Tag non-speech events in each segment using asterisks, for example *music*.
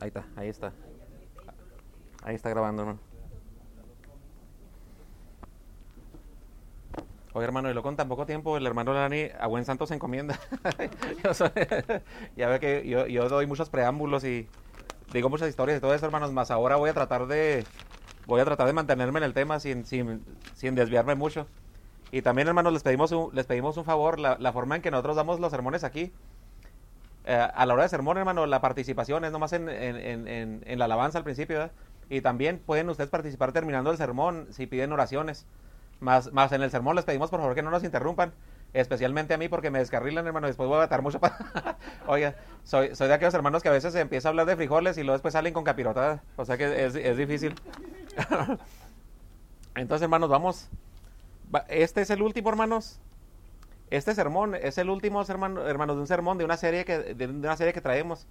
Ahí está, ahí está. Ahí está grabando, hermano. Oye, hermano, y lo con tan poco tiempo, el hermano Lani a buen santo se encomienda. *laughs* Ya ve que yo, doy muchos preámbulos y digo muchas historias y todo eso, hermanos, más ahora voy a tratar de voy a tratar de mantenerme en el tema sin, sin, sin desviarme mucho. Y también, hermanos, les pedimos un, les pedimos un favor, la forma en que nosotros damos los sermones aquí. Eh, a la hora de sermón, hermano, la participación es nomás en, en, en, en- la alabanza al principio, ¿verdad? Y también pueden ustedes participar terminando el sermón si piden oraciones. Más, más en el sermón les pedimos por favor que no nos interrumpan, especialmente a mí porque me descarrilan, hermano, después voy a batar mucho para... *laughs* Oiga, soy, soy de aquellos hermanos que a veces se empieza a hablar de frijoles y luego después salen con capirotada, o sea que es, es difícil. *laughs* Entonces, hermanos, vamos. Va- Este es el último, hermanos. Este sermón es el último, hermano, hermanos, de un sermón de una serie que, de una serie que traemos.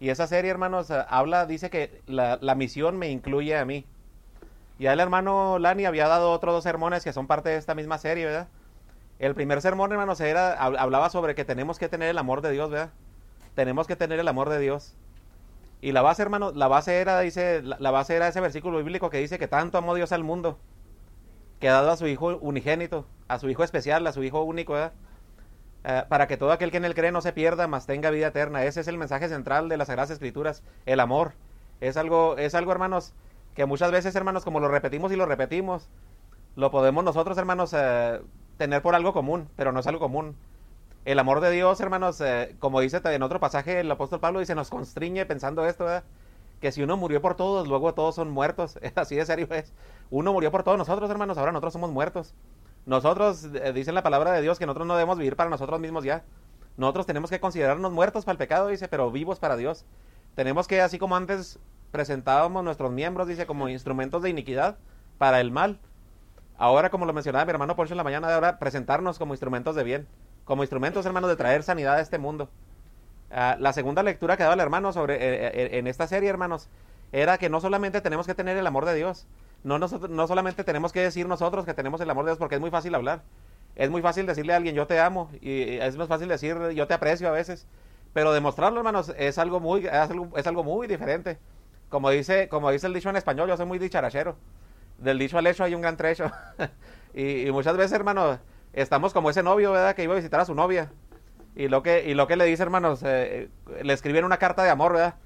Y esa serie, hermanos, eh, habla, dice que la, la misión me incluye a mí. Ya el hermano Lani había dado otros dos sermones que son parte de esta misma serie, ¿verdad? El primer sermón, hermanos, era, hab- hablaba sobre que tenemos que tener el amor de Dios, ¿verdad? Tenemos que tener el amor de Dios. Y la base, hermano, la base era, dice, la base era ese versículo bíblico que dice que tanto amó Dios al mundo, que ha dado a su Hijo unigénito, a su Hijo especial, a su Hijo único, ¿verdad? Eh, para que todo aquel que en él cree no se pierda, mas tenga vida eterna. Ese es el mensaje central de las Sagradas Escrituras, el amor. Es algo, es algo, hermanos, que muchas veces, hermanos, como lo repetimos y lo repetimos, lo podemos nosotros, hermanos, eh, tener por algo común, pero no es algo común. El amor de Dios, hermanos, eh, como dice en otro pasaje el apóstol Pablo, dice, nos constriñe pensando esto, ¿verdad? Que si uno murió por todos, luego todos son muertos. *laughs* Así de serio es. Uno murió por todos nosotros, hermanos, ahora nosotros somos muertos. Nosotros, eh, dice en la palabra de Dios, que nosotros no debemos vivir para nosotros mismos ya. Nosotros tenemos que considerarnos muertos para el pecado, dice, pero vivos para Dios. Tenemos que, así como antes presentábamos nuestros miembros, dice, como instrumentos de iniquidad para el mal. Ahora, como lo mencionaba mi hermano Poncho en la mañana de ahora, presentarnos como instrumentos de bien, como instrumentos, hermanos, de traer sanidad a este mundo. Ah, la segunda lectura que daba el hermano sobre eh, eh, en esta serie, hermanos, era que no solamente tenemos que tener el amor de Dios, no, no solamente tenemos que decir nosotros que tenemos el amor de Dios, porque es muy fácil hablar. Es muy fácil decirle a alguien yo te amo, y es más fácil decir yo te aprecio a veces. Pero demostrarlo, hermanos, es algo muy, es algo, muy diferente. Como dice, como dice el dicho en español, yo soy muy dicharachero. Del dicho al hecho hay un gran trecho. *laughs* y, y muchas veces, hermano, estamos como ese novio, ¿verdad? Que iba a visitar a su novia. Y lo que, y lo que le dice, hermanos, eh, le escriben una carta de amor, ¿verdad?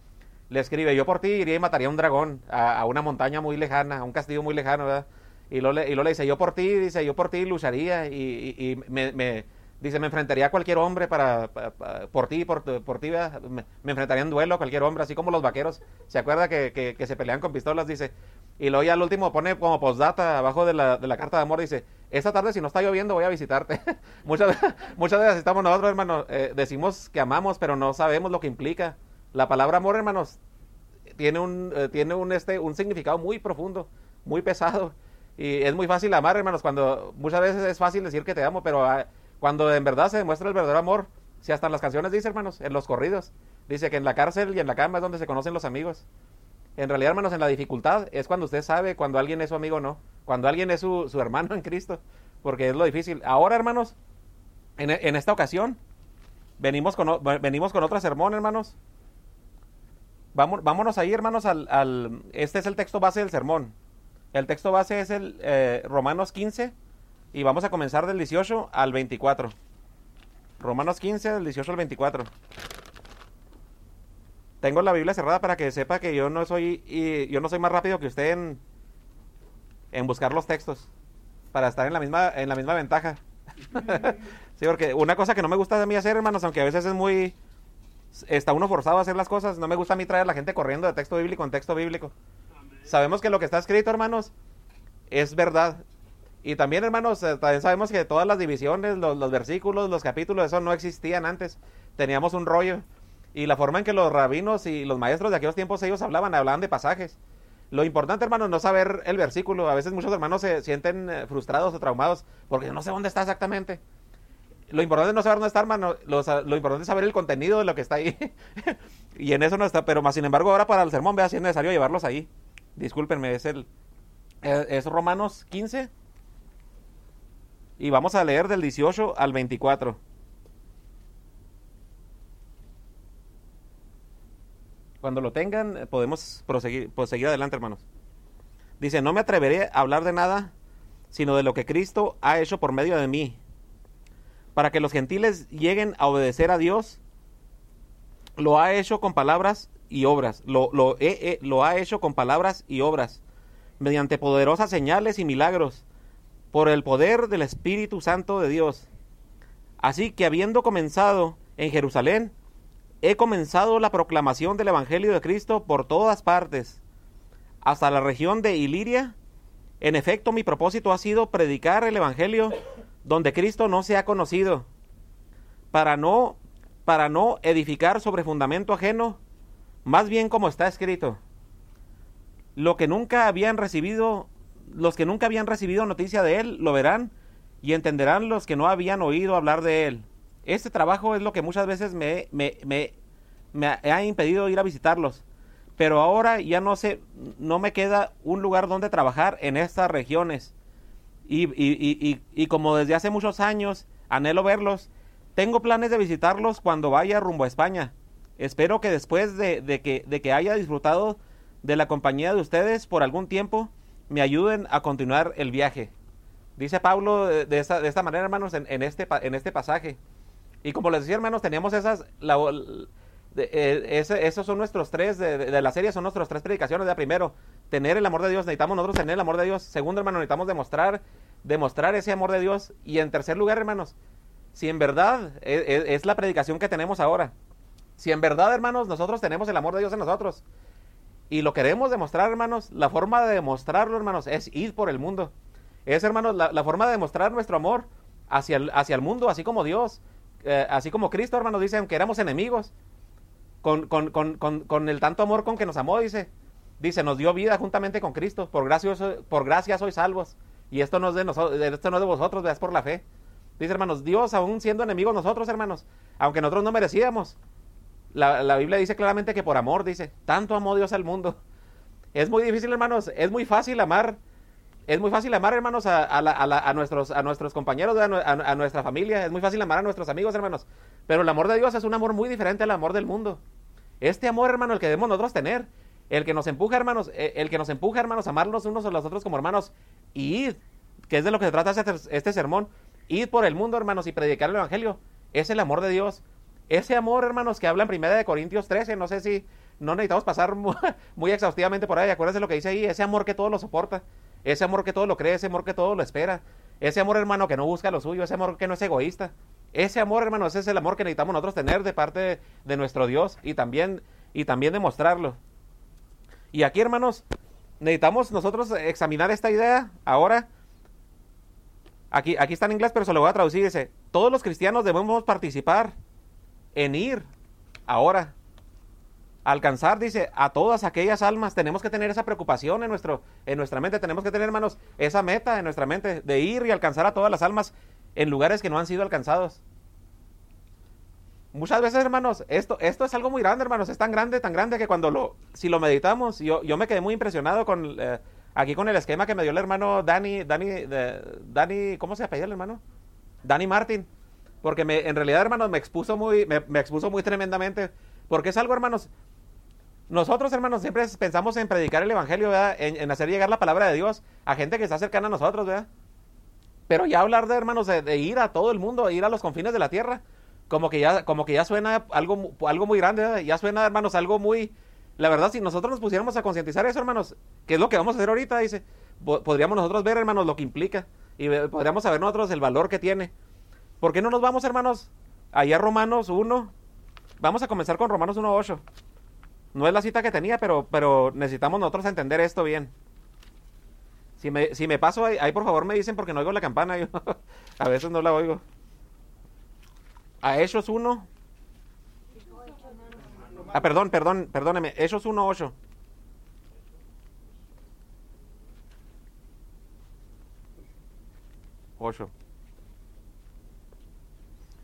Le escribe, yo por ti iría y mataría a un dragón, a, a una montaña muy lejana, a un castillo muy lejano, ¿verdad? Y lo, le, y lo le dice, yo por ti, dice, yo por ti lucharía y, y, y me, me- dice, me enfrentaría a cualquier hombre para, pa- pa- por ti, por, por ti, ¿verdad? Me, me enfrentaría en duelo a cualquier hombre, así como los vaqueros. ¿Se acuerda que, que, que se pelean con pistolas? Dice, y luego ya al último pone como postdata abajo de la, de la carta de amor, dice, esta tarde si no está lloviendo voy a visitarte. *laughs* muchas, muchas veces estamos nosotros, hermano, eh, decimos que amamos, pero no sabemos lo que implica. La palabra amor, hermanos, tiene un, eh, tiene un, este, un significado muy profundo, muy pesado. Y es muy fácil amar, hermanos, cuando muchas veces es fácil decir que te amo, pero ah, cuando en verdad se demuestra el verdadero amor, si hasta en las canciones dice, hermanos, en los corridos, dice que en la cárcel y en la cama es donde se conocen los amigos. En realidad, hermanos, en la dificultad es cuando usted sabe cuando alguien es su amigo o no, cuando alguien es su, su hermano en Cristo, porque es lo difícil. Ahora, hermanos, en, en esta ocasión, venimos con, venimos con otra sermón, hermanos. Vamos, vámonos ahí, hermanos, al, al- Este es el texto base del sermón. El texto base es el eh, Romanos 15 y vamos a comenzar del 18 al 24. Romanos 15, del 18 al 24. Tengo la Biblia cerrada para que sepa que yo no soy y yo no soy más rápido que usted en, en buscar los textos para estar en la misma en la misma ventaja. *laughs* sí, porque una cosa que no me gusta de mí hacer, hermanos, aunque a veces es muy está uno forzado a hacer las cosas, no me gusta a mí traer a la gente corriendo de texto bíblico en texto bíblico. Sabemos que lo que está escrito, hermanos, es verdad. Y también, hermanos, eh, también sabemos que todas las divisiones, los, los versículos, los capítulos, eso no existían antes. Teníamos un rollo. Y la forma en que los rabinos y los maestros de aquellos tiempos ellos hablaban, hablaban de pasajes. Lo importante, hermanos, no saber el versículo. A veces muchos hermanos se sienten eh, frustrados o traumados porque no sé dónde está exactamente. Lo importante es no saber dónde está, hermano. Lo, importante es saber el contenido de lo que está ahí. *laughs* y en eso no está. Pero más sin embargo, ahora para el sermón, vea si es necesario llevarlos ahí. Discúlpenme, es el. eh, Es Romanos 15. Y vamos a leer del 18 al 24. Cuando lo tengan, eh, podemos proseguir, seguir adelante, hermanos. Dice, no me atreveré a hablar de nada, sino de lo que Cristo ha hecho por medio de mí, para que los gentiles lleguen a obedecer a Dios. Lo ha hecho con palabras y obras. Lo, lo, lo ha hecho con palabras y obras, mediante poderosas señales y milagros, por el poder del Espíritu Santo de Dios. Así que habiendo comenzado en Jerusalén, he comenzado la proclamación del Evangelio de Cristo por todas partes, hasta la región de Iliria. En efecto, mi propósito ha sido predicar el Evangelio donde Cristo no se ha conocido, para no, para no edificar sobre fundamento ajeno, más bien como está escrito. Lo que nunca habían recibido, los que nunca habían recibido noticia de él, lo verán y entenderán los que no habían oído hablar de él. Este trabajo es lo que muchas veces me, ha impedido ir a visitarlos. Pero ahora ya no sé, no me queda un lugar donde trabajar en estas regiones. Y, como desde hace muchos años anhelo verlos, tengo planes de visitarlos cuando vaya rumbo a España. Espero que después de, que, de que haya disfrutado de la compañía de ustedes por algún tiempo, me ayuden a continuar el viaje. Dice Pablo de, esta, de esta, manera, hermanos, en, este, en este pasaje. Y como les decía, hermanos, teníamos esas... La, eh, esos son nuestros tres, de, la serie son nuestros tres predicaciones. De primero, tener el amor de Dios, necesitamos nosotros tener el amor de Dios. Segundo, hermano, necesitamos demostrar, demostrar ese amor de Dios. Y en tercer lugar, hermanos, si en verdad es, e, es la predicación que tenemos ahora, si en verdad, hermanos, nosotros tenemos el amor de Dios en nosotros y lo queremos demostrar, hermanos, la forma de demostrarlo, hermanos, es ir por el mundo. Es, hermanos, la, forma de demostrar nuestro amor hacia el, hacia el mundo, así como Dios, eh, así como Cristo, hermanos, dice, aunque éramos enemigos, con, con, con, con, el tanto amor con que nos amó, dice, dice, nos dio vida juntamente con Cristo, por gracia, por gracia sois salvos. Y esto no es de nosotros, esto no es de vosotros, es por la fe. Dice, hermanos, Dios, aún siendo enemigos nosotros, hermanos, aunque nosotros no merecíamos, la, Biblia dice claramente que por amor, dice, tanto amó Dios al mundo. Es muy difícil, hermanos, es muy fácil amar. Es muy fácil amar, hermanos, a, nuestros, a nuestros compañeros, a, nuestra familia. Es muy fácil amar a nuestros amigos, hermanos. Pero el amor de Dios es un amor muy diferente al amor del mundo. Este amor, hermano, el que debemos nosotros tener, el que nos empuja, hermanos, eh, el que nos empuja, hermanos, a amarnos unos a los otros como hermanos y id, que es de lo que se trata este, este sermón, id por el mundo, hermanos, y predicar el Evangelio. Es el amor de Dios. Ese amor, hermanos, que habla en Primera de Corintios 13, no sé si no necesitamos pasar *laughs* muy, exhaustivamente por ahí, acuérdense lo que dice ahí, ese amor que todo lo soporta, ese amor que todo lo cree, ese amor que todo lo espera, ese amor, hermano, que no busca lo suyo, ese amor que no es egoísta. Ese amor, hermanos, ese es el amor que necesitamos nosotros tener de parte de nuestro Dios y también, y también demostrarlo. Y aquí, hermanos, necesitamos nosotros examinar esta idea ahora. Aquí, aquí está en inglés, pero se lo voy a traducir. Dice, todos los cristianos debemos participar en ir ahora. Alcanzar, dice, a todas aquellas almas. Tenemos que tener esa preocupación en, nuestro, en nuestra mente. Tenemos que tener, hermanos, esa meta en nuestra mente de ir y alcanzar a todas las almas en lugares que no han sido alcanzados. Muchas veces, hermanos, esto, esto es algo muy grande, hermanos. Es tan grande, tan grande que cuando lo, si lo meditamos, yo, yo me quedé muy impresionado con, eh, aquí con el esquema que me dio el hermano Dani, Dani, Dani, ¿cómo se apellida el hermano? Dani Martin. Porque me, en realidad, hermanos, me expuso muy, me, expuso muy tremendamente. Porque es algo, hermanos. Nosotros, hermanos, siempre pensamos en predicar el evangelio, ¿verdad? En, hacer llegar la palabra de Dios a gente que está cercana a nosotros, ¿verdad? Pero ya hablar de, hermanos, de, ir a todo el mundo, ir a los confines de la tierra, como que ya, como que ya suena algo, algo muy grande, ¿verdad? ya suena, hermanos, algo muy. La verdad, si nosotros nos pusiéramos a concientizar eso, hermanos, que es lo que vamos a hacer ahorita, dice, podríamos nosotros ver, hermanos, lo que implica y podríamos saber nosotros el valor que tiene. ¿Por qué no nos vamos, hermanos? Allá Romanos 1. Vamos a comenzar con Romanos 1.8. No es la cita que tenía, pero, pero necesitamos nosotros entender esto bien. Si me, si me paso ahí, por favor me dicen porque no oigo la campana. Yo *laughs* a veces no la oigo. A Hechos 1. Ah, perdón, perdón, perdóneme. Hechos 1.8. Ocho.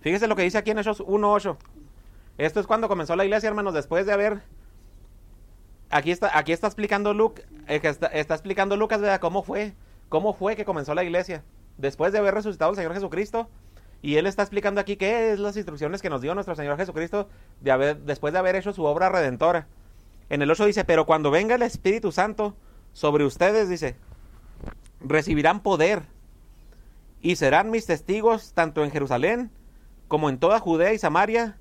Fíjese lo que dice aquí en Hechos 1.8. Esto es cuando comenzó la iglesia, hermanos, después de haber... Aquí está, aquí está explicando Luke, eh, está, explicando Lucas, ¿verdad? ¿Cómo fue? ¿Cómo fue que comenzó la iglesia? Después de haber resucitado el Señor Jesucristo. Y él está explicando aquí qué es las instrucciones que nos dio nuestro Señor Jesucristo de haber, después de haber hecho su obra redentora. En el 8 dice, pero cuando venga el Espíritu Santo sobre ustedes, dice, recibirán poder y serán mis testigos tanto en Jerusalén como en toda Judea y Samaria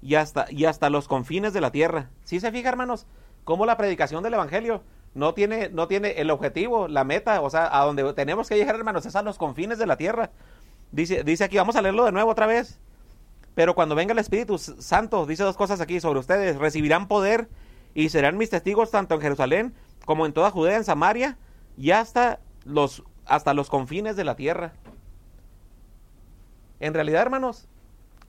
y hasta, y hasta los confines de la tierra. ¿Sí se fija, hermanos? Cómo la predicación del Evangelio no tiene, no tiene el objetivo, la meta, o sea, a donde tenemos que llegar, hermanos, es a los confines de la tierra. Dice, dice aquí, vamos a leerlo de nuevo otra vez. Pero cuando venga el Espíritu Santo, dice dos cosas aquí sobre ustedes, recibirán poder y serán mis testigos tanto en Jerusalén como en toda Judea, en Samaria y hasta los, hasta los confines de la tierra. En realidad, hermanos,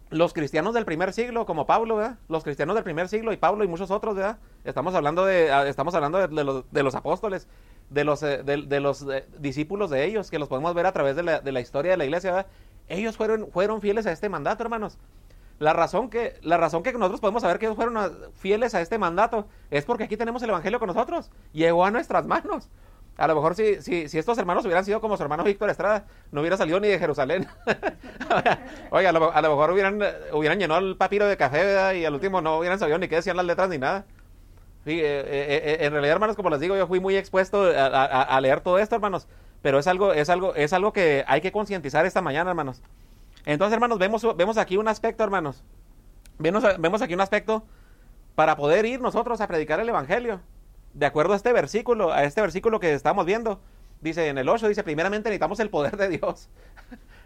los cristianos del primer siglo, como Pablo. Los cristianos del primer siglo y Pablo y muchos otros, ¿verdad? Estamos hablando de, ah, estamos hablando de, los, de los, apóstoles, de los, eh, de, los eh, discípulos de ellos, que los podemos ver a través de la, la historia de la iglesia, ¿verdad? Ellos fueron, fueron fieles a este mandato, hermanos. La razón, que, la razón que nosotros podemos saber que ellos fueron ah, fieles a este mandato es porque aquí tenemos el Evangelio con nosotros. Llegó a nuestras manos. A lo mejor si, si, estos hermanos hubieran sido como su hermano Víctor Estrada, no hubiera salido ni de Jerusalén. *laughs* Oiga, a lo, mejor hubieran, hubieran llenado el papiro de café y al último no hubieran sabido ni qué decían las letras ni nada. Sí, eh, eh, eh, en realidad, hermanos, como les digo, yo fui muy expuesto a, leer todo esto, hermanos. Pero es algo, es algo, es algo que hay que concientizar esta mañana, hermanos. Entonces, hermanos, vemos, vemos aquí un aspecto, hermanos. Vemos, vemos aquí un aspecto para poder ir nosotros a predicar el Evangelio de acuerdo a este versículo, a este versículo que estamos viendo, dice en el 8, dice, primeramente necesitamos el poder de Dios.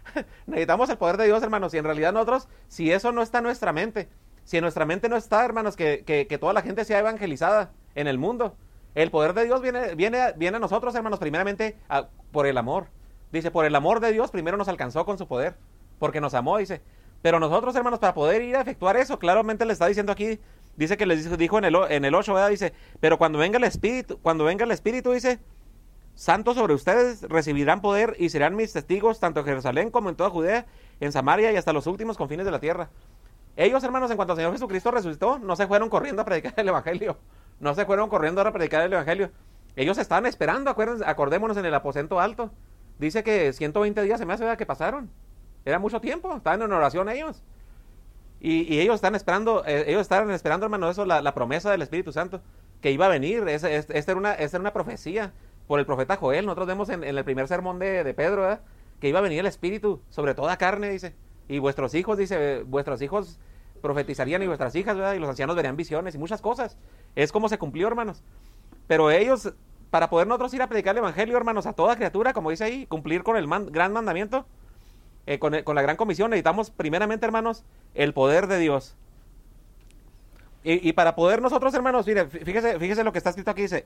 *laughs* necesitamos el poder de Dios, hermanos, y en realidad nosotros, si eso no está en nuestra mente, si en nuestra mente no está, hermanos, que, que, toda la gente sea evangelizada en el mundo, el poder de Dios viene, viene, viene a nosotros, hermanos, primeramente por el amor. Dice, por el amor de Dios primero nos alcanzó con su poder, porque nos amó, dice. Pero nosotros, hermanos, para poder ir a efectuar eso, claramente le está diciendo aquí Dice que les dijo, en el, en el 8, ¿verdad? Dice, pero cuando venga el Espíritu, cuando venga el Espíritu, dice, santos sobre ustedes recibirán poder y serán mis testigos tanto en Jerusalén como en toda Judea, en Samaria y hasta los últimos confines de la tierra. Ellos, hermanos, en cuanto al Señor Jesucristo resucitó, no se fueron corriendo a predicar el Evangelio. No se fueron corriendo a predicar el Evangelio. Ellos estaban esperando, acordémonos en el aposento alto. Dice que 120 días se me hace que pasaron. Era mucho tiempo, estaban en oración ellos. Y, ellos están esperando, eh, ellos estaban esperando, hermano, eso, la, promesa del Espíritu Santo, que iba a venir. esta, era una, era una profecía por el profeta Joel. Nosotros vemos en, el primer sermón de, Pedro, que iba a venir el Espíritu sobre toda carne, dice. Y vuestros hijos, dice, vuestros hijos profetizarían y vuestras hijas, ¿verdad? Y los ancianos verían visiones y muchas cosas. Es como se cumplió, hermanos. Pero ellos, para poder nosotros ir a predicar el Evangelio, hermanos, a toda criatura, como dice ahí, cumplir con el gran mandamiento, eh, con, la gran comisión necesitamos primeramente, hermanos, el poder de Dios. Y, para poder nosotros, hermanos, fíjese, fíjese lo que está escrito aquí, dice,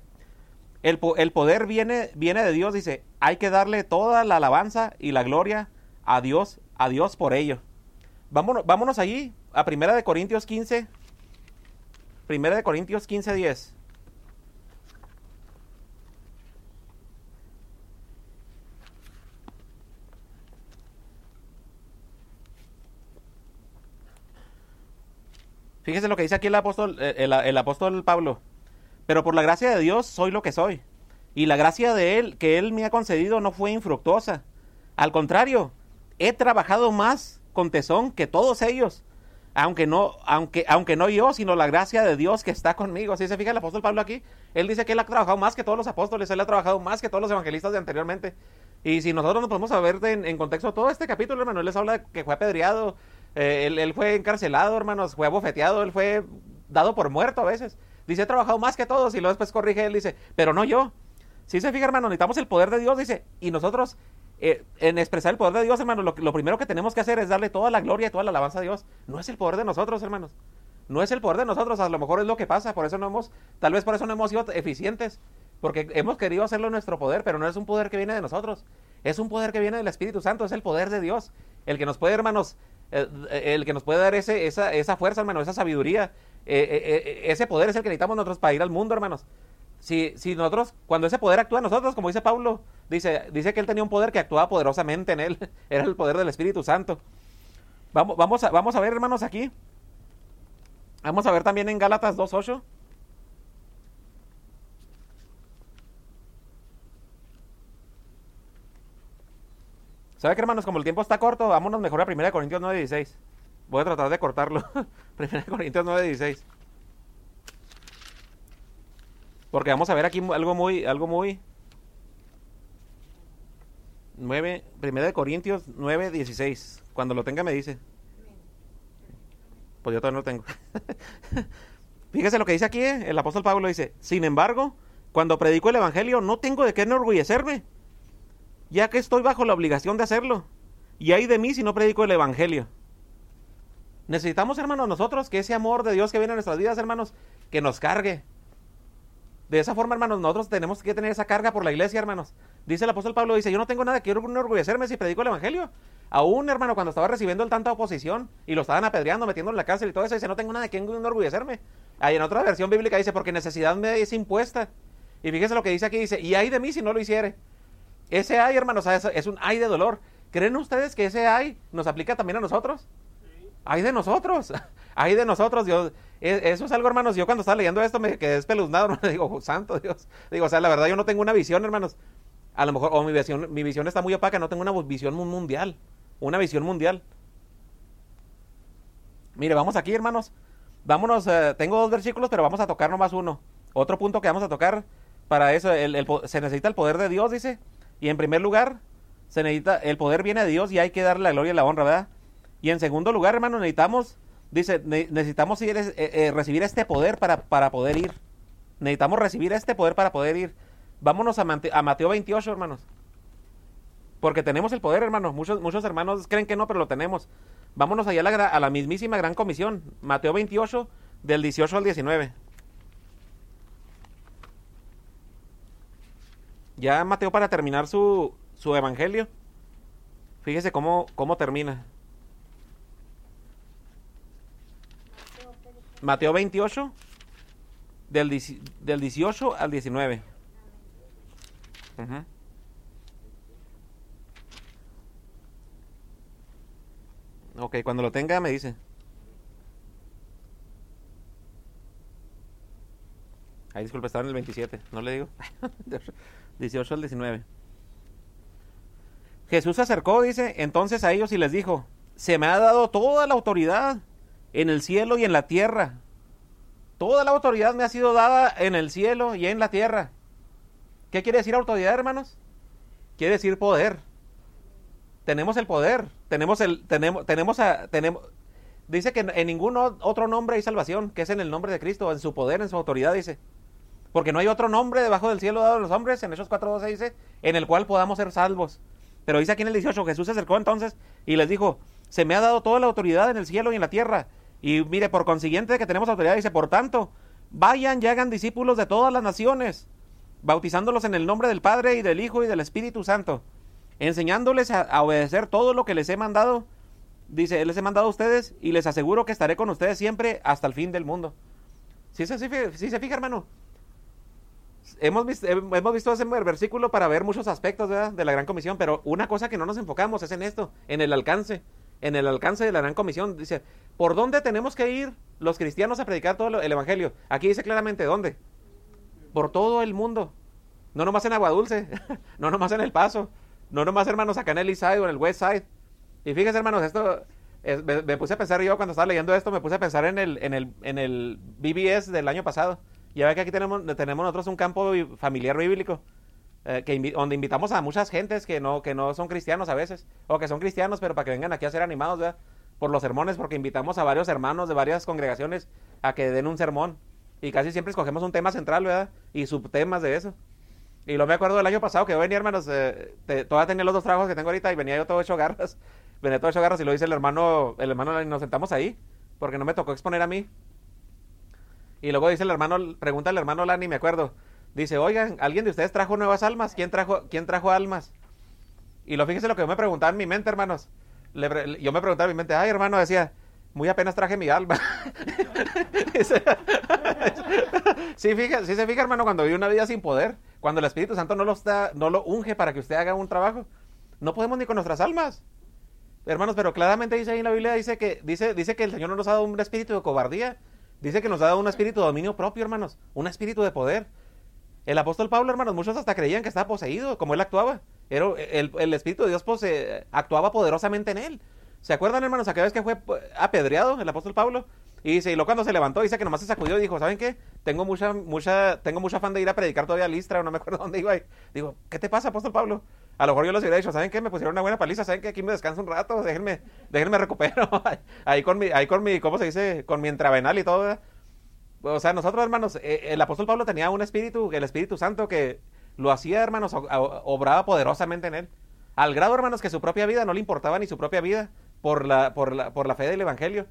el, el, poder viene, viene de Dios, dice, hay que darle toda la alabanza y la gloria a Dios, a Dios por ello. Vámonos, vámonos allí, a Primera de Corintios 15, Primera de Corintios 15, 10. Fíjese lo que dice aquí el apóstol, eh, el, apóstol Pablo. Pero por la gracia de Dios soy lo que soy. Y la gracia de Él que Él me ha concedido no fue infructuosa. Al contrario, he trabajado más con tesón que todos ellos. Aunque no, aunque, aunque no yo, sino la gracia de Dios que está conmigo. Si se fija el apóstol Pablo aquí, él dice que él ha trabajado más que todos los apóstoles, él ha trabajado más que todos los evangelistas de anteriormente. Y si nosotros nos podemos saber en, en contexto todo este capítulo, hermano, él les habla que fue apedreado, eh, él, fue encarcelado, hermanos, fue abofeteado, él fue dado por muerto a veces. Dice, he trabajado más que todos y luego después corrige, él dice, pero no yo. Si se fija, hermano, necesitamos el poder de Dios, dice, y nosotros, eh, en expresar el poder de Dios, hermano, lo, lo, primero que tenemos que hacer es darle toda la gloria y toda la alabanza a Dios. No es el poder de nosotros, hermanos. No es el poder de nosotros, a lo mejor es lo que pasa, por eso no hemos, tal vez por eso no hemos sido eficientes, porque hemos querido hacerlo nuestro poder, pero no es un poder que viene de nosotros, es un poder que viene del Espíritu Santo, es el poder de Dios, el que nos puede, hermanos, el, que nos puede dar ese, esa, esa fuerza, hermano, esa sabiduría, eh, eh, ese poder es el que necesitamos nosotros para ir al mundo, hermanos. Si, si nosotros, cuando ese poder actúa en nosotros, como dice Pablo, dice, dice que él tenía un poder que actuaba poderosamente en él, *laughs* era el poder del Espíritu Santo. Vamos, vamos, a, vamos a ver, hermanos, aquí. Vamos a ver también en Gálatas 2.8. ¿Sabe qué, hermanos? Como el tiempo está corto, vámonos mejor a 1 Corintios 9.16. Voy a tratar de cortarlo. *laughs* 1 Corintios 9.16. Porque vamos a ver aquí algo muy, algo muy... 9, primera de Corintios 9, 16. Cuando lo tenga me dice. Pues yo todavía no lo tengo. *laughs* Fíjese lo que dice aquí, ¿eh? el apóstol Pablo dice, sin embargo, cuando predico el Evangelio no tengo de qué enorgullecerme, ya que estoy bajo la obligación de hacerlo. Y hay de mí si no predico el Evangelio. Necesitamos, hermanos, nosotros que ese amor de Dios que viene a nuestras vidas, hermanos, que nos cargue. De esa forma, hermanos, nosotros tenemos que tener esa carga por la iglesia, hermanos. Dice el apóstol Pablo, dice, yo no tengo nada que enorgullecerme si predico el Evangelio. Aún, hermano, cuando estaba recibiendo el tanta oposición y lo estaban apedreando, metiendo en la cárcel y todo eso, dice, no tengo nada de enorgullecerme. Ahí en otra versión bíblica dice, porque necesidad me es impuesta. Y fíjese lo que dice aquí, dice, y hay de mí si no lo hiciere. Ese ay, hermanos, es un ay de dolor. ¿Creen ustedes que ese ay nos aplica también a nosotros? Hay de nosotros, *laughs* hay de nosotros, Dios. E, eso es algo, hermanos. Yo cuando estaba leyendo esto me quedé espeluznado, *laughs* me digo, santo Dios. Digo, o sea, la verdad yo no tengo una visión, hermanos. A lo mejor, o mi visión, mi visión está muy opaca, no tengo una visión mundial. Una visión mundial. Mire, vamos aquí, hermanos. Vámonos, eh, tengo dos versículos, pero vamos a tocar nomás uno. Otro punto que vamos a tocar para eso, se necesita el poder de Dios, dice. Y en primer lugar, se necesita, el poder viene de Dios y hay que darle la gloria y la honra, ¿verdad? Y en segundo lugar, hermano, necesitamos, dice, necesitamos eh, eh, recibir este poder para, para poder ir. Necesitamos recibir este poder para poder ir. Vámonos a, Mateo 28, hermanos. Porque tenemos el poder, hermanos. Muchos, muchos hermanos creen que no, pero lo tenemos. Vámonos allá a la, a la mismísima gran comisión. Mateo 28, del 18 al 19. Ya Mateo para terminar su, su evangelio. Fíjese cómo, cómo termina. Mateo 28, del, del 18 al 19. Ok, cuando lo tenga me dice. Ay, disculpe, estaba en el 27, no le digo. *laughs* 18 al 19. Jesús se acercó, dice, entonces a ellos y les dijo, se me ha dado toda la autoridad en el cielo y en la tierra. Toda la autoridad me ha sido dada en el cielo y en la tierra. ¿Qué quiere decir autoridad, hermanos? Quiere decir poder. Tenemos el poder, tenemos el tenemos tenemos a, tenemos dice que en ningún otro nombre hay salvación, que es en el nombre de Cristo, en su poder, en su autoridad dice. Porque no hay otro nombre debajo del cielo dado a los hombres, en esos 4.12 dice, en el cual podamos ser salvos. Pero dice aquí en el 18, Jesús se acercó entonces y les dijo, se me ha dado toda la autoridad en el cielo y en la tierra. Y mire, por consiguiente que tenemos autoridad, dice, por tanto, vayan y hagan discípulos de todas las naciones, bautizándolos en el nombre del Padre y del Hijo y del Espíritu Santo, enseñándoles a, obedecer todo lo que les he mandado. Dice, les he mandado a ustedes y les aseguro que estaré con ustedes siempre hasta el fin del mundo. ¿Sí se, se fija, hermano? Hemos visto, hemos visto ese versículo para ver muchos aspectos de la gran comisión, pero una cosa que no nos enfocamos es en esto, en el alcance en el alcance de la gran comisión. Dice, ¿por dónde tenemos que ir los cristianos a predicar todo el evangelio? Aquí dice claramente, ¿dónde? Por todo el mundo. No nomás en Agua Dulce, *laughs* no nomás en El Paso, no nomás, hermanos, acá en el Side o en el West Side. Y fíjense, hermanos, esto, me, puse a pensar yo cuando estaba leyendo esto, me puse a pensar en el, en el, en el BBS del año pasado. Ya ve que aquí tenemos, tenemos nosotros un campo familiar bíblico. Eh, que donde invitamos a muchas gentes que no, que no son cristianos a veces, o que son cristianos, pero para que vengan aquí a ser animados, ¿verdad? Por los sermones, porque invitamos a varios hermanos de varias congregaciones a que den un sermón. Y casi siempre escogemos un tema central, ¿verdad? Y subtemas de eso. Y lo me acuerdo del año pasado que venía, hermanos, eh, todavía tenía los dos trabajos que tengo ahorita y venía yo todo hecho garras. *laughs* Venía todo hecho garras y lo dice el hermano, el hermano, nos sentamos ahí, porque no me tocó exponer a mí. Y luego dice el hermano, pregunta el hermano Lani, me acuerdo, Dice, oigan, ¿alguien de ustedes trajo nuevas almas? ¿Quién trajo, quién trajo almas? Y lo fíjense lo que yo me preguntaba en mi mente, hermanos. yo me preguntaba en mi mente, ay, hermano, decía, muy apenas traje mi alma. *laughs* *laughs* sí, fíjese, sí se fija, hermano, cuando vive una vida sin poder, cuando el Espíritu Santo no lo, está, no lo unge para que usted haga un trabajo, no podemos ni con nuestras almas. Hermanos, pero claramente dice ahí en la Biblia, dice que, dice, dice que el Señor no nos ha dado un espíritu de cobardía, dice que nos ha dado un espíritu de dominio propio, hermanos, un espíritu de poder. El apóstol Pablo, hermanos, muchos hasta creían que estaba poseído, como él actuaba. Era, el, Espíritu de Dios actuaba poderosamente en él. ¿Se acuerdan, hermanos, aquella vez que fue apedreado el apóstol Pablo? Y dice, y luego cuando se levantó, dice que nomás se sacudió y dijo, ¿saben qué? Tengo mucha, mucha, tengo mucha afán de ir a predicar todavía a Listra, no me acuerdo *laughs* dónde iba. Y digo, ¿qué te pasa, apóstol Pablo? A lo mejor yo les hubiera dicho, ¿saben qué? Me pusieron una buena paliza, ¿saben qué? Aquí me descanso un rato, déjenme, *laughs* déjenme recupero. *laughs* ahí con mi, ahí con mi, ¿cómo se dice? Con mi intravenal y todo, ¿verdad? O sea, nosotros, hermanos, eh, el apóstol Pablo tenía un espíritu, el Espíritu Santo, que lo hacía, hermanos, obraba poderosamente en él. Al grado, hermanos, que su propia vida no le importaba ni su propia vida por la, por la, por la fe del Evangelio.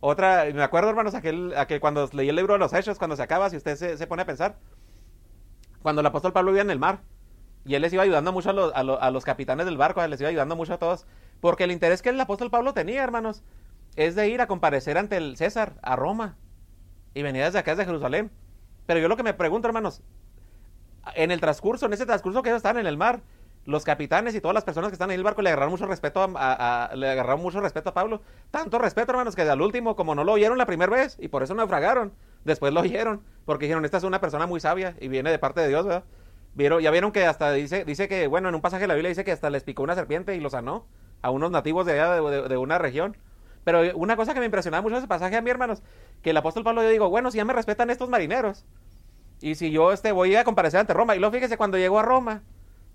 Otra, me acuerdo, hermanos, aquel, aquel cuando leí el libro de los Hechos, cuando se acaba, si usted se, pone a pensar, cuando el apóstol Pablo iba en el mar, y él les iba ayudando mucho a los, a, los capitanes del barco, les iba ayudando mucho a todos, porque el interés que el apóstol Pablo tenía, hermanos, es de ir a comparecer ante el César, a Roma, y venía desde acá, desde Jerusalén. Pero yo lo que me pregunto, hermanos, en el transcurso, en ese transcurso que ellos están en el mar, los capitanes y todas las personas que están en el barco le agarraron mucho respeto a, le agarraron mucho respeto a Pablo. Tanto respeto, hermanos, que al último, como no lo oyeron la primera vez, y por eso naufragaron, después lo oyeron, porque dijeron, esta es una persona muy sabia y viene de parte de Dios, ¿verdad? Vieron, ya vieron que hasta dice, dice que, bueno, en un pasaje de la Biblia dice que hasta les picó una serpiente y lo sanó a unos nativos de allá, de, una región. Pero una cosa que me impresionaba mucho ese pasaje a mí, hermanos, que el apóstol Pablo, yo digo, bueno, si ya me respetan estos marineros, y si yo este, voy a comparecer ante Roma, y luego fíjese, cuando llegó a Roma,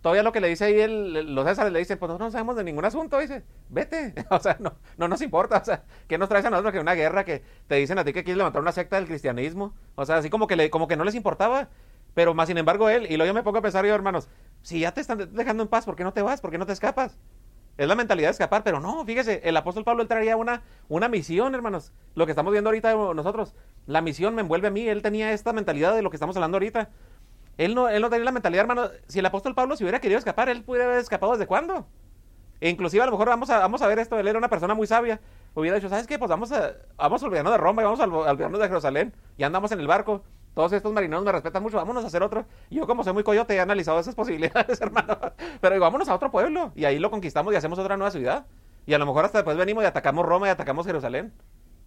Todavía lo que le dice ahí el, los Césares le dicen, pues no sabemos de ningún asunto, dice, vete, *laughs* o sea, no, no nos importa, o sea, ¿qué nos traes a nosotros que una guerra que te dicen a ti que quieres levantar una secta del cristianismo? O sea, así como que, le, como que no les importaba, pero más sin embargo él, y luego yo me pongo a pensar yo, hermanos, si ya te están dejando en paz, ¿por qué no te vas? ¿Por qué no te escapas? Es la mentalidad de escapar, pero no, fíjese, el apóstol Pablo él traía una, una misión, hermanos, lo que estamos viendo ahorita nosotros, la misión me envuelve a mí, él tenía esta mentalidad de lo que estamos hablando ahorita, él no, él no tenía la mentalidad, hermano. Si el apóstol Pablo se hubiera querido escapar, él pudiera haber escapado desde cuándo. E inclusive a lo mejor vamos a, vamos a ver esto, él era una persona muy sabia. Hubiera dicho, ¿sabes qué? Pues vamos a, vamos olvidarnos de Roma y vamos a olvidarnos de Jerusalén. Ya andamos en el barco. Todos estos marineros me respetan mucho, vámonos a hacer otro. Yo como soy muy coyote he analizado esas *laughs* posibilidades, hermano. Pero digo, vámonos a otro pueblo. Y ahí lo conquistamos y hacemos otra nueva ciudad. Y a lo mejor hasta después venimos y atacamos Roma y atacamos Jerusalén.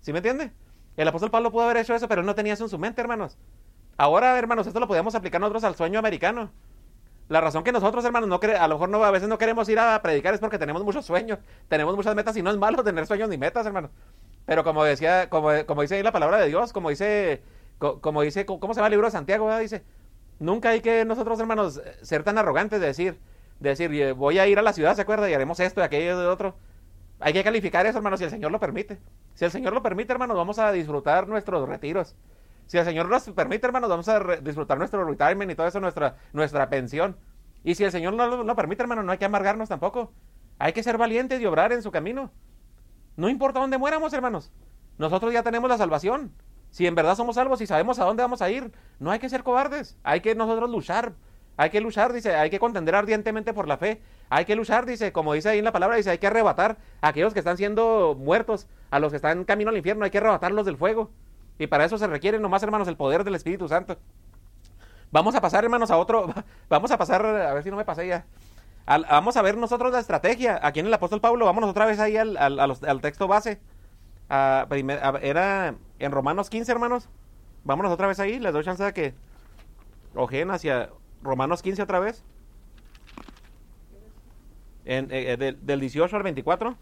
¿Sí me entiende? El apóstol Pablo pudo haber hecho eso, pero él no tenía eso en su mente, hermanos. Ahora, hermanos, esto lo podemos aplicar nosotros al sueño americano. La razón que nosotros, hermanos, no a lo mejor no, a veces no queremos ir a predicar es porque tenemos muchos sueños, tenemos muchas metas y no es malo tener sueños ni metas, hermanos. Pero como decía, como, como dice ahí la palabra de Dios, como dice, como dice, ¿cómo se llama el libro de Santiago? Dice, nunca hay que nosotros, hermanos, ser tan arrogantes de decir, de decir, voy a ir a la ciudad, ¿se acuerda? Y haremos esto y aquello y otro. Hay que calificar eso, hermanos, si el Señor lo permite. Si el Señor lo permite, hermanos, vamos a disfrutar nuestros retiros. Si el Señor nos permite, hermanos, vamos a disfrutar nuestro retirement y todo eso, nuestra, nuestra pensión. Y si el Señor no lo permite, hermanos, no hay que amargarnos tampoco. Hay que ser valientes y obrar en su camino. No importa dónde muéramos, hermanos. Nosotros ya tenemos la salvación. Si en verdad somos salvos y sabemos a dónde vamos a ir, no hay que ser cobardes. Hay que nosotros luchar. Hay que luchar, dice, hay que contender ardientemente por la fe. Hay que luchar, dice, como dice ahí en la palabra, dice, hay que arrebatar a aquellos que están siendo muertos, a los que están en camino al infierno, hay que arrebatarlos del fuego. Y para eso se requiere nomás, hermanos, el poder del Espíritu Santo. Vamos a pasar, hermanos, a otro. *laughs* Vamos a pasar, a ver si no me pasé ya. vamos a ver nosotros la estrategia. Aquí en el apóstol Pablo, vámonos otra vez ahí al, al, texto base. Era en Romanos 15, hermanos. Vámonos otra vez ahí. Les doy chance de que ojen hacia Romanos 15 otra vez. En, eh, eh, del, del 18 al 24.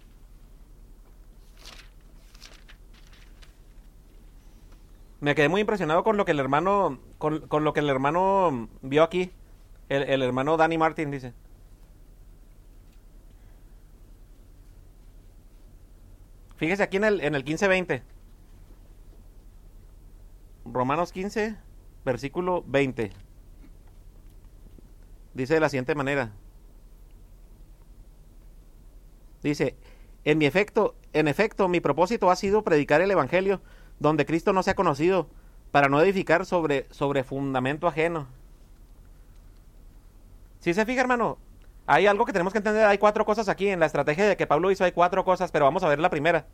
me quedé muy impresionado con lo que el hermano, con, lo que el hermano vio aquí. El, hermano Danny Martin dice. Fíjese aquí en el, en el 15-20. Romanos 15, versículo 20. Dice de la siguiente manera. Dice, en mi efecto, en efecto, mi propósito ha sido predicar el evangelio donde Cristo no se ha conocido, para no edificar sobre, sobre fundamento ajeno. Si se fija, hermano, hay algo que tenemos que entender. Hay cuatro cosas aquí. En la estrategia de que Pablo hizo hay cuatro cosas, pero vamos a ver la primera.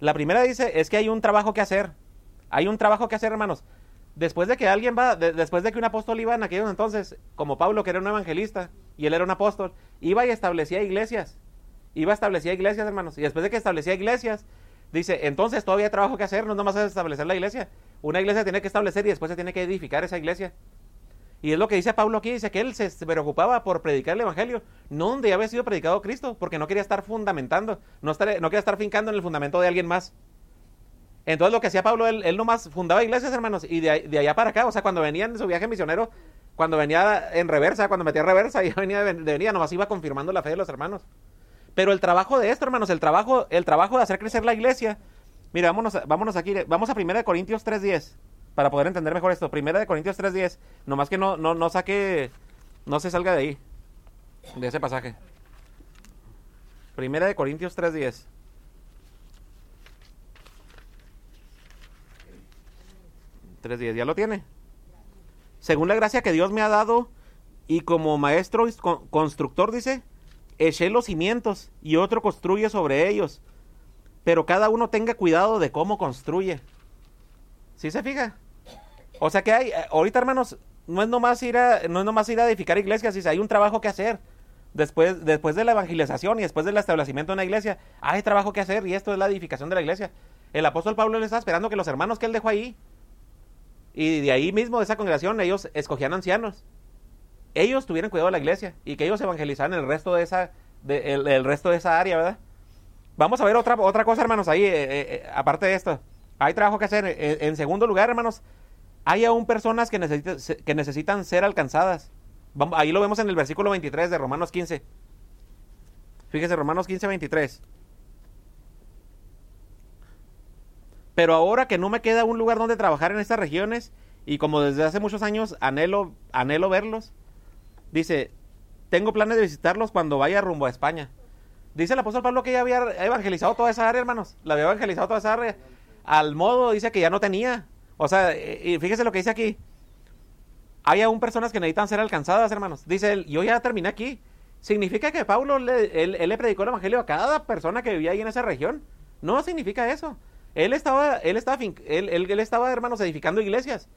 La primera dice es que hay un trabajo que hacer. Hay un trabajo que hacer, hermanos. Después de que alguien va, después de que un apóstol iba en aquellos entonces, como Pablo, que era un evangelista, y él era un apóstol, iba y establecía iglesias. Iba a establecía iglesias, hermanos. Y después de que establecía iglesias, Dice, entonces todavía hay trabajo que hacer, no nomás es establecer la iglesia. Una iglesia tiene que establecer y después se tiene que edificar esa iglesia. Y es lo que dice Pablo aquí, dice que él se preocupaba por predicar el Evangelio, no donde había sido predicado Cristo, porque no quería estar fundamentando, no, quería estar fincando en el fundamento de alguien más. Entonces lo que hacía Pablo, él, él nomás fundaba iglesias, hermanos, y de, de, allá para acá, o sea, cuando venían de su viaje misionero, cuando venía en reversa, cuando metía reversa, *laughs* ya venía, de, venía, nomás iba confirmando la fe de los hermanos. Pero el trabajo de esto, hermanos, el trabajo, el trabajo de hacer crecer la iglesia, mira, vámonos, vámonos aquí, vamos a 1 Corintios 3.10, para poder entender mejor esto. 1 Corintios 3.10, nomás que no, no, no saque, no se salga de ahí, de ese pasaje. Primera de Corintios 3.10. ¿ya lo tiene? Según la gracia que Dios me ha dado y como maestro constructor, dice, eché los cimientos y otro construye sobre ellos. Pero cada uno tenga cuidado de cómo construye. ¿Sí se fija? O sea que hay, ahorita hermanos, no es nomás ir a, no es nomás ir a edificar iglesias, dice, hay un trabajo que hacer. Después, después de la evangelización y después del establecimiento de una iglesia, hay trabajo que hacer y esto es la edificación de la iglesia. El apóstol Pablo le está esperando que los hermanos que él dejó ahí, y de ahí mismo, de esa congregación, ellos escogían ancianos. Ellos tuvieran cuidado de la iglesia y que ellos evangelizaran el resto de esa, de, el, resto de esa área, ¿verdad? Vamos a ver otra, otra cosa, hermanos, ahí, eh, eh, eh, aparte de esto. Hay trabajo que hacer. En, segundo lugar, hermanos, hay aún personas que, necesitan, ser alcanzadas. ahí lo vemos en el versículo 23 de Romanos 15. Fíjese, Romanos 15, 23. Pero ahora que no me queda un lugar donde trabajar en estas regiones, y como desde hace muchos años anhelo, anhelo verlos, dice, tengo planes de visitarlos cuando vaya rumbo a España. Dice el apóstol Pablo que ya había evangelizado toda esa área, hermanos. La había evangelizado toda esa área. Al modo dice que ya no tenía. O sea, y fíjese lo que dice aquí. Hay aún personas que necesitan ser alcanzadas, hermanos. Dice él, yo ya terminé aquí. Significa que Pablo le, él, le predicó el evangelio a cada persona que vivía ahí en esa región. No significa eso. Él estaba, él estaba, él, él, estaba, hermanos, edificando iglesias.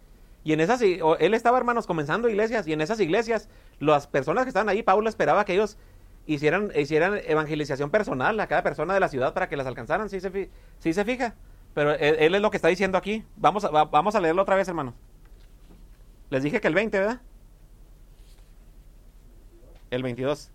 Y en esas, él estaba, hermanos, comenzando iglesias. Y en esas iglesias, las personas que estaban ahí, Pablo esperaba que ellos hicieran, hicieran evangelización personal a cada persona de la ciudad para que las alcanzaran. Sí se, sí se fija. Pero él, es lo que está diciendo aquí. Vamos a, vamos a leerlo otra vez, hermanos. Les dije que el 20, ¿verdad? El 22.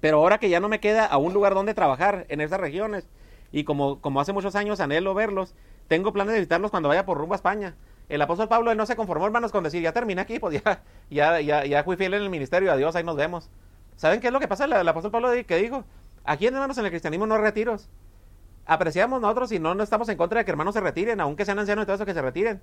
Pero ahora que ya no me queda a un lugar donde trabajar en esas regiones, y como, como hace muchos años anhelo verlos, tengo planes de visitarlos cuando vaya por rumbo a España. El apóstol Pablo no se conformó, hermanos, con decir, ya terminé aquí, pues ya, ya, ya, ya fui fiel en el ministerio, adiós, ahí nos vemos. ¿Saben qué es lo que pasa? El, apóstol Pablo que dijo, aquí hermanos en el cristianismo no hay retiros. Apreciamos nosotros y no, estamos en contra de que hermanos se retiren, aunque sean ancianos y todo eso, que se retiren.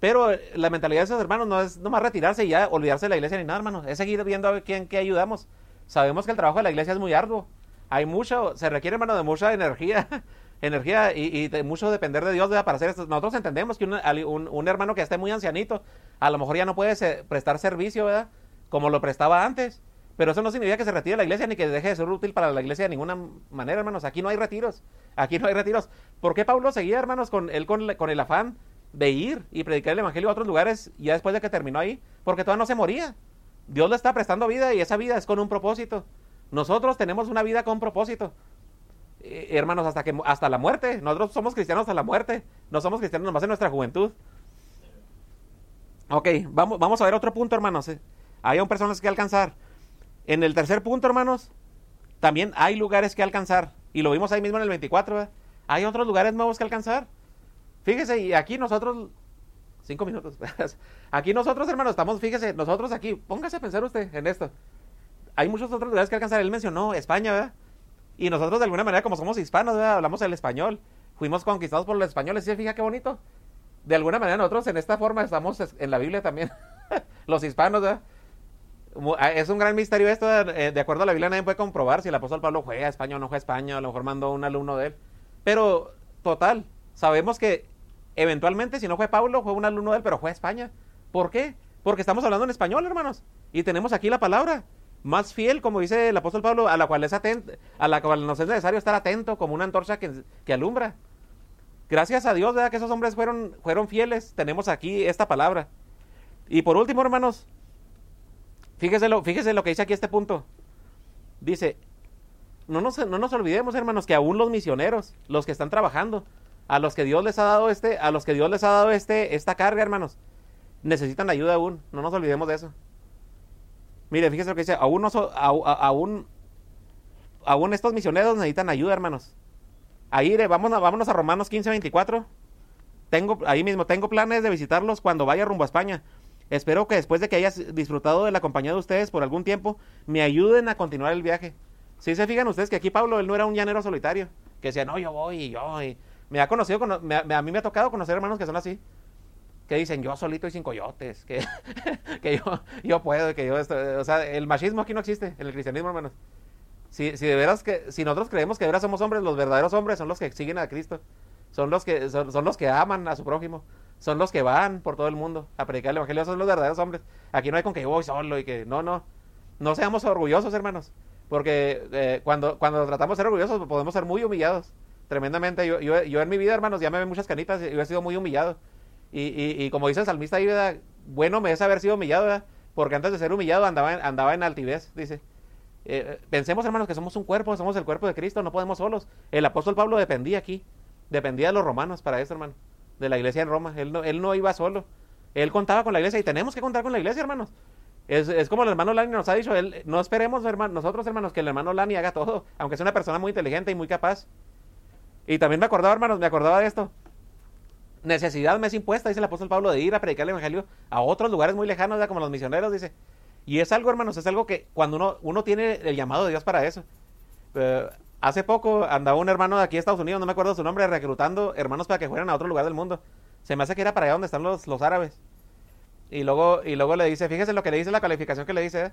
Pero eh, la mentalidad de esos hermanos no es nomás retirarse y ya olvidarse de la iglesia ni nada, hermanos. Es seguir viendo a quién ayudamos. Sabemos que el trabajo de la iglesia es muy arduo hay mucho, se requiere, hermano, de mucha energía, *laughs* energía y, de mucho depender de Dios para hacer esto. Nosotros entendemos que un, hermano que esté muy ancianito, a lo mejor ya no puede prestar servicio, ¿verdad? Como lo prestaba antes. Pero eso no significa que se retire la iglesia ni que deje de ser útil para la iglesia de ninguna manera, hermanos. Aquí no hay retiros. Aquí no hay retiros. ¿Por qué Pablo seguía, hermanos, con él con, con el afán de ir y predicar el evangelio a otros lugares ya después de que terminó ahí? Porque todavía no se moría. Dios le está prestando vida y esa vida es con un propósito. Nosotros tenemos una vida con propósito. Eh, hermanos, hasta que hasta la muerte. Nosotros somos cristianos hasta la muerte. No somos cristianos nomás en nuestra juventud. Ok, vamos, vamos a ver otro punto, hermanos. Hay aún personas que alcanzar. En el tercer punto, hermanos, también hay lugares que alcanzar. Y lo vimos ahí mismo en el 24. Hay otros lugares nuevos que alcanzar. Fíjese, y aquí nosotros... Cinco minutos. *laughs* aquí nosotros, hermanos, estamos, fíjese, nosotros aquí, póngase a pensar usted en esto hay muchos otros lugares que alcanzar. Él mencionó España, ¿verdad? Y nosotros de alguna manera, como somos hispanos, ¿verdad? hablamos el español. Fuimos conquistados por los españoles. ¿Sí? Fija qué bonito. De alguna manera nosotros en esta forma estamos en la Biblia también. *laughs* los hispanos, ¿verdad? Ah, es un gran misterio esto. Eh, de acuerdo a la Biblia nadie puede comprobar si el apóstol Pablo fue a España o no fue a España. A lo mejor mandó un alumno de él. Pero, total, sabemos que eventualmente, si no fue Pablo, fue un alumno de él, pero fue a España. ¿Por qué? Porque estamos hablando en español, hermanos. Y tenemos aquí la palabra más fiel, como dice el apóstol Pablo, a la cual es atento, a la cual nos es necesario estar atento como una antorcha que, que alumbra. Gracias a Dios, ¿verdad? Que esos hombres fueron, fueron fieles. Tenemos aquí esta palabra. Y por último, hermanos, fíjese lo, fíjese lo que dice aquí este punto. Dice, no nos, no nos olvidemos, hermanos, que aún los misioneros, los que están trabajando, a los que Dios les ha dado este, a los que Dios les ha dado este, esta carga, hermanos, necesitan ayuda aún. No nos olvidemos de eso. Mire, fíjese lo que dice, aún, aún, aún estos misioneros necesitan ayuda, hermanos. Ahí iré, vámonos, vámonos a Romanos 15, 24. Tengo, ahí mismo, tengo planes de visitarlos cuando vaya rumbo a España. Espero que después de que hayas disfrutado de la compañía de ustedes por algún tiempo, me ayuden a continuar el viaje. Si se fijan ustedes que aquí Pablo, no era un llanero solitario, que decía, no, yo voy y yo. Me ha conocido, a mí me ha tocado conocer hermanos que son así, que dicen, yo solito y sin coyotes, que, *laughs* que yo, puedo, que yo, esto, o sea, el machismo aquí no existe en el cristianismo, hermanos. Si, si de veras que, si nosotros creemos que de veras somos hombres, los verdaderos hombres son los que siguen a Cristo, son los que, son los que aman a su prójimo, son los que van por todo el mundo a predicar el evangelio, son los verdaderos hombres. Aquí no hay con que voy solo y que, no, no, no seamos orgullosos, hermanos. Porque eh, cuando, cuando tratamos de ser orgullosos podemos ser muy humillados. Tremendamente. Yo, yo, yo en mi vida, hermanos, ya me ven muchas canitas y yo he sido muy humillado. Y, y, y como dice el salmista ahí, bueno me es haber sido humillado, porque antes de ser humillado andaba en, andaba en altivez, dice. Eh, pensemos, hermanos, que somos un cuerpo, somos el cuerpo de Cristo, no podemos solos. El apóstol Pablo dependía aquí, dependía de los romanos para eso, hermano, de la iglesia en Roma. Él no, él no iba solo. Él contaba con la iglesia y tenemos que contar con la iglesia, hermanos. Es, como el hermano Lani nos ha dicho, él, no esperemos nosotros hermanos que el hermano Lani haga todo, aunque sea una persona muy inteligente y muy capaz. Y también me acordaba, hermanos, me acordaba de esto. Necesidad me es impuesta, dice el apóstol Pablo, de ir a predicar el evangelio a otros lugares muy lejanos, como los misioneros, dice. Y es algo, hermanos, es algo que cuando uno, uno tiene el llamado de Dios para eso. Eh, hace poco andaba un hermano de aquí de Estados Unidos, no me acuerdo su nombre, reclutando hermanos para que fueran a otro lugar del mundo. Se me hace que era para allá donde están los, los árabes. Y luego, y luego le dice, fíjese lo que le dice la calificación que le dice.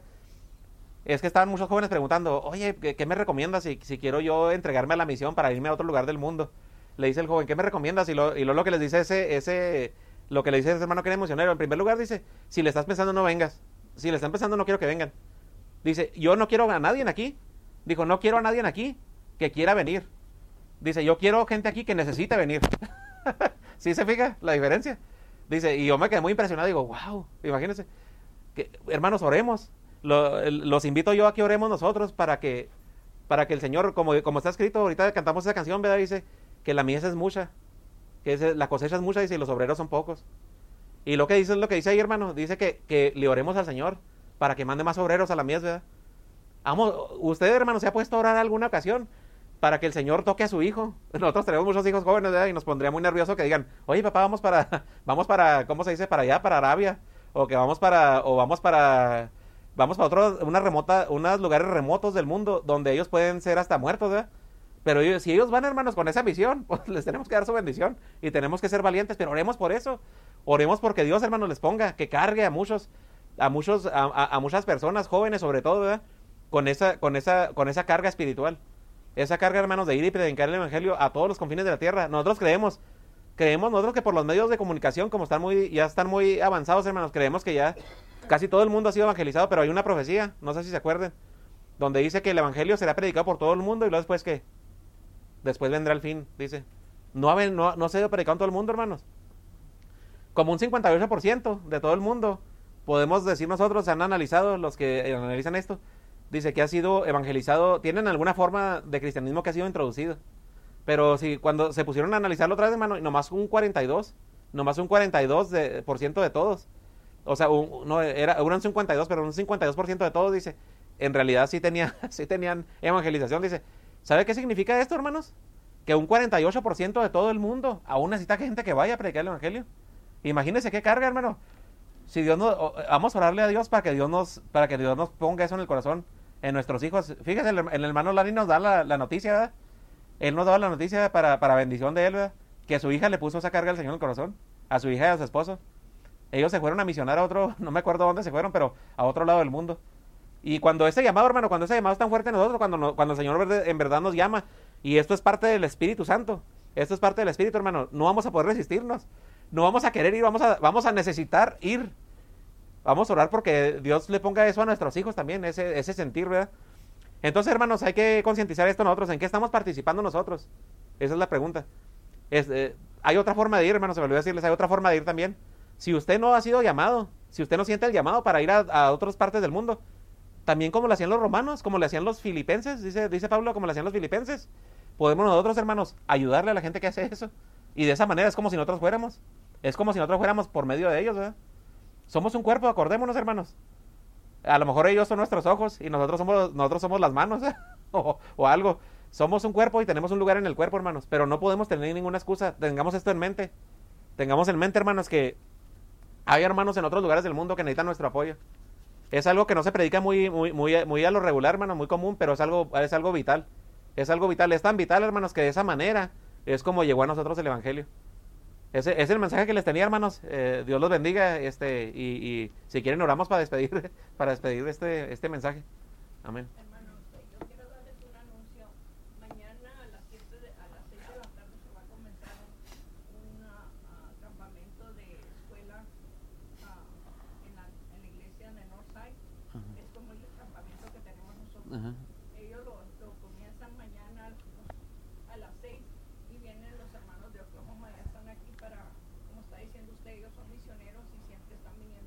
Es que estaban muchos jóvenes preguntando, oye, ¿qué, me recomiendas si, si, quiero yo entregarme a la misión para irme a otro lugar del mundo? Le dice el joven, ¿qué me recomiendas? Y, y luego lo que les dice ese, ese, lo que le dice ese hermano que era emocionero, en primer lugar dice, si le estás pensando no vengas. Si le están pensando no quiero que vengan. Dice, yo no quiero a nadie aquí. Dijo, no quiero a nadie aquí que quiera venir. Dice, yo quiero gente aquí que necesite venir. *laughs* ¿Sí se fija la diferencia? Dice, y yo me quedé muy impresionado, digo, wow, imagínense. Que, hermanos, oremos. los invito yo a que oremos nosotros para que, para que el Señor, como, como está escrito, ahorita cantamos esa canción, ¿verdad? Dice que la mies es mucha, que la cosecha es mucha, dice, y los obreros son pocos. Y lo que dice es lo que dice ahí, hermano. Dice que, que le oremos al Señor para que mande más obreros a la mies, ¿verdad? Vamos, usted, hermano, se ha puesto a orar alguna ocasión para que el Señor toque a su hijo. *laughs* Nosotros tenemos muchos hijos jóvenes y nos pondría muy nervioso que digan, oye papá, vamos para, *laughs* vamos para, ¿cómo se dice? Para allá, para Arabia, o que vamos para, o vamos para, vamos para otros, una remota, unos lugares remotos del mundo donde ellos pueden ser hasta muertos, ¿verdad? Pero si ellos van, hermanos, con esa misión, *laughs* pues les tenemos que dar su bendición y tenemos que ser valientes, pero oremos por eso. Oremos porque Dios, hermanos, les ponga, que cargue a muchos, a muchos, a, a muchas personas jóvenes, sobre todo, ¿verdad? Con esa, con esa, con esa carga espiritual esa carga, hermanos, de ir y predicar el evangelio a todos los confines de la tierra. Nosotros creemos, creemos nosotros que por los medios de comunicación, como están muy, ya están muy avanzados, hermanos, creemos que ya casi todo el mundo ha sido evangelizado, pero hay una profecía, no sé si se acuerden, donde dice que el evangelio será predicado por todo el mundo y luego después que después vendrá el fin, dice. No, no, no se ha ido predicado en todo el mundo, hermanos. Como un 58% de todo el mundo, podemos decir nosotros, se han analizado los que analizan esto, dice que ha sido evangelizado, tienen alguna forma de cristianismo que ha sido introducido. Pero si cuando se pusieron a analizarlo otra vez, hermano, nomás un 42, nomás un 42% de, por ciento de todos. O sea, no, era, un 52, pero un 52% de todos, dice, en realidad sí, tenía, *laughs* sí tenían evangelización. Dice, ¿sabe qué significa esto, hermanos? Que un 48% de todo el mundo aún necesita gente que vaya a predicar el evangelio. Imagínense qué carga, hermano. Si Dios no, vamos a orarle a Dios para que Dios nos, para que Dios nos ponga eso en el corazón en nuestros hijos. Fíjese, el, el hermano Lani nos da la, noticia, ¿verdad? Él nos da la noticia para, para bendición de él, ¿verdad? Que su hija le puso esa carga al Señor en el corazón. A su hija y a su esposo. Ellos se fueron a misionar a otro, *laughs* no me acuerdo dónde se fueron, pero a otro lado del mundo. Y cuando ese llamado, hermano, cuando ese llamado es tan fuerte en nosotros, cuando, cuando el Señor en verdad nos llama, y esto es parte del Espíritu Santo, esto es parte del Espíritu, hermano, no vamos a poder resistirnos. No vamos a querer ir, vamos a, vamos a necesitar ir Vamos a orar porque Dios le ponga eso a nuestros hijos también, ese, ese sentir, ¿verdad? Entonces, hermanos, hay que concientizar esto nosotros. ¿En qué estamos participando nosotros? Esa es la pregunta. Eh, hay otra forma de ir, hermanos, se me olvidó decirles, hay otra forma de ir también. Si usted no ha sido llamado, si usted no siente el llamado para ir a, otras partes del mundo, también como lo hacían los romanos, como le hacían los filipenses, dice, dice Pablo, como le hacían los filipenses, podemos nosotros, hermanos, ayudarle a la gente que hace eso. Y de esa manera es como si nosotros fuéramos. Es como si nosotros fuéramos por medio de ellos, ¿verdad? Somos un cuerpo, acordémonos, hermanos. A lo mejor ellos son nuestros ojos y nosotros somos, nosotros somos las manos *laughs* o, algo. somos un cuerpo y tenemos un lugar en el cuerpo, hermanos, pero no podemos tener ninguna excusa. Tengamos esto en mente. Tengamos en mente, hermanos, que hay hermanos en otros lugares del mundo que necesitan nuestro apoyo. Es algo que no se predica muy, muy, muy, muy a lo regular, hermano, muy común, pero es algo, es algo vital. Es algo vital. Es tan vital, hermanos, que de esa manera es como llegó a nosotros el Evangelio. Ese es el mensaje que les tenía, hermanos. Eh, Dios los bendiga. Este, y, y, si quieren, oramos para despedir, *laughs* para despedir este, este mensaje. Amén. Hermanos, yo quiero darles un anuncio. Mañana a las 7 de, a las 6 de la tarde se va a comenzar un uh, campamento de escuela uh, en, la, en, la, iglesia de Northside. Uh -huh. Es como el campamento que tenemos nosotros. -huh.